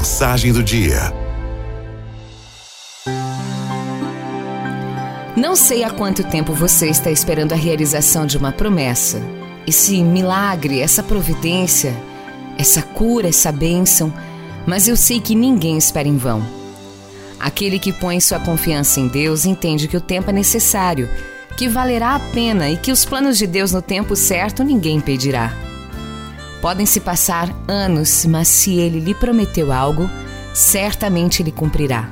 Mensagem do dia. Não sei há quanto tempo você está esperando a realização de uma promessa. Esse milagre, essa providência, essa cura, essa bênção, mas eu sei que ninguém espera em vão. Aquele que põe sua confiança em Deus entende que o tempo é necessário, que valerá a pena e que os planos de Deus no tempo certo ninguém impedirá. Podem se passar anos, mas se ele lhe prometeu algo, certamente ele cumprirá.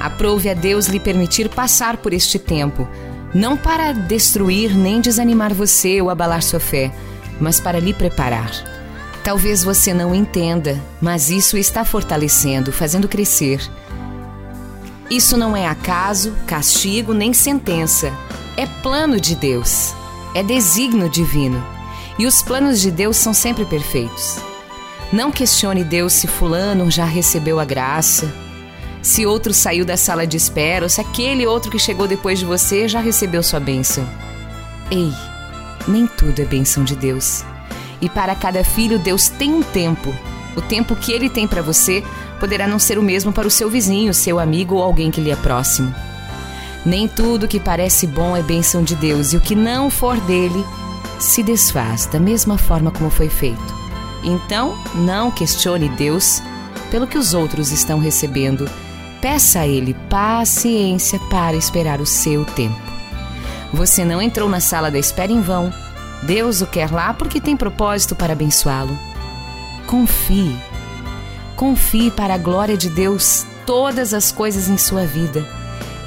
Aprove a Deus lhe permitir passar por este tempo, não para destruir nem desanimar você ou abalar sua fé, mas para lhe preparar. Talvez você não entenda, mas isso está fortalecendo, fazendo crescer. Isso não é acaso, castigo nem sentença. É plano de Deus. É desígnio divino. E os planos de Deus são sempre perfeitos. Não questione Deus se Fulano já recebeu a graça, se outro saiu da sala de espera ou se aquele outro que chegou depois de você já recebeu sua bênção. Ei, nem tudo é bênção de Deus. E para cada filho, Deus tem um tempo. O tempo que ele tem para você poderá não ser o mesmo para o seu vizinho, seu amigo ou alguém que lhe é próximo. Nem tudo que parece bom é bênção de Deus, e o que não for dele se desfaz da mesma forma como foi feito. Então, não questione Deus pelo que os outros estão recebendo. Peça a Ele paciência para esperar o seu tempo. Você não entrou na sala da espera em vão. Deus o quer lá porque tem propósito para abençoá-lo. Confie. Confie para a glória de Deus todas as coisas em sua vida.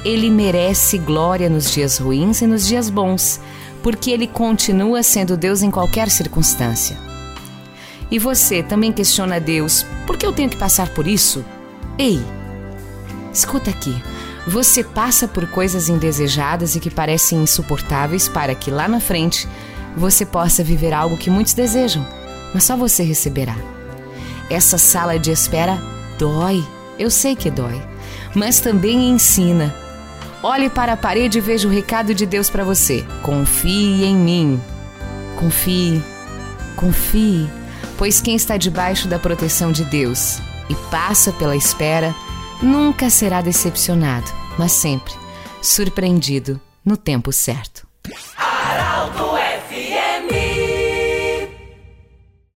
Ele merece glória nos dias ruins e nos dias bons, porque ele continua sendo Deus em qualquer circunstância. E você também questiona Deus: por que eu tenho que passar por isso? Ei, escuta aqui. Você passa por coisas indesejadas e que parecem insuportáveis para que lá na frente você possa viver algo que muitos desejam, mas só você receberá. Essa sala de espera dói, eu sei que dói, mas também ensina. Olhe para a parede e veja o recado de Deus para você. Confie em mim. Confie, confie, pois quem está debaixo da proteção de Deus e passa pela espera nunca será decepcionado, mas sempre surpreendido no tempo certo.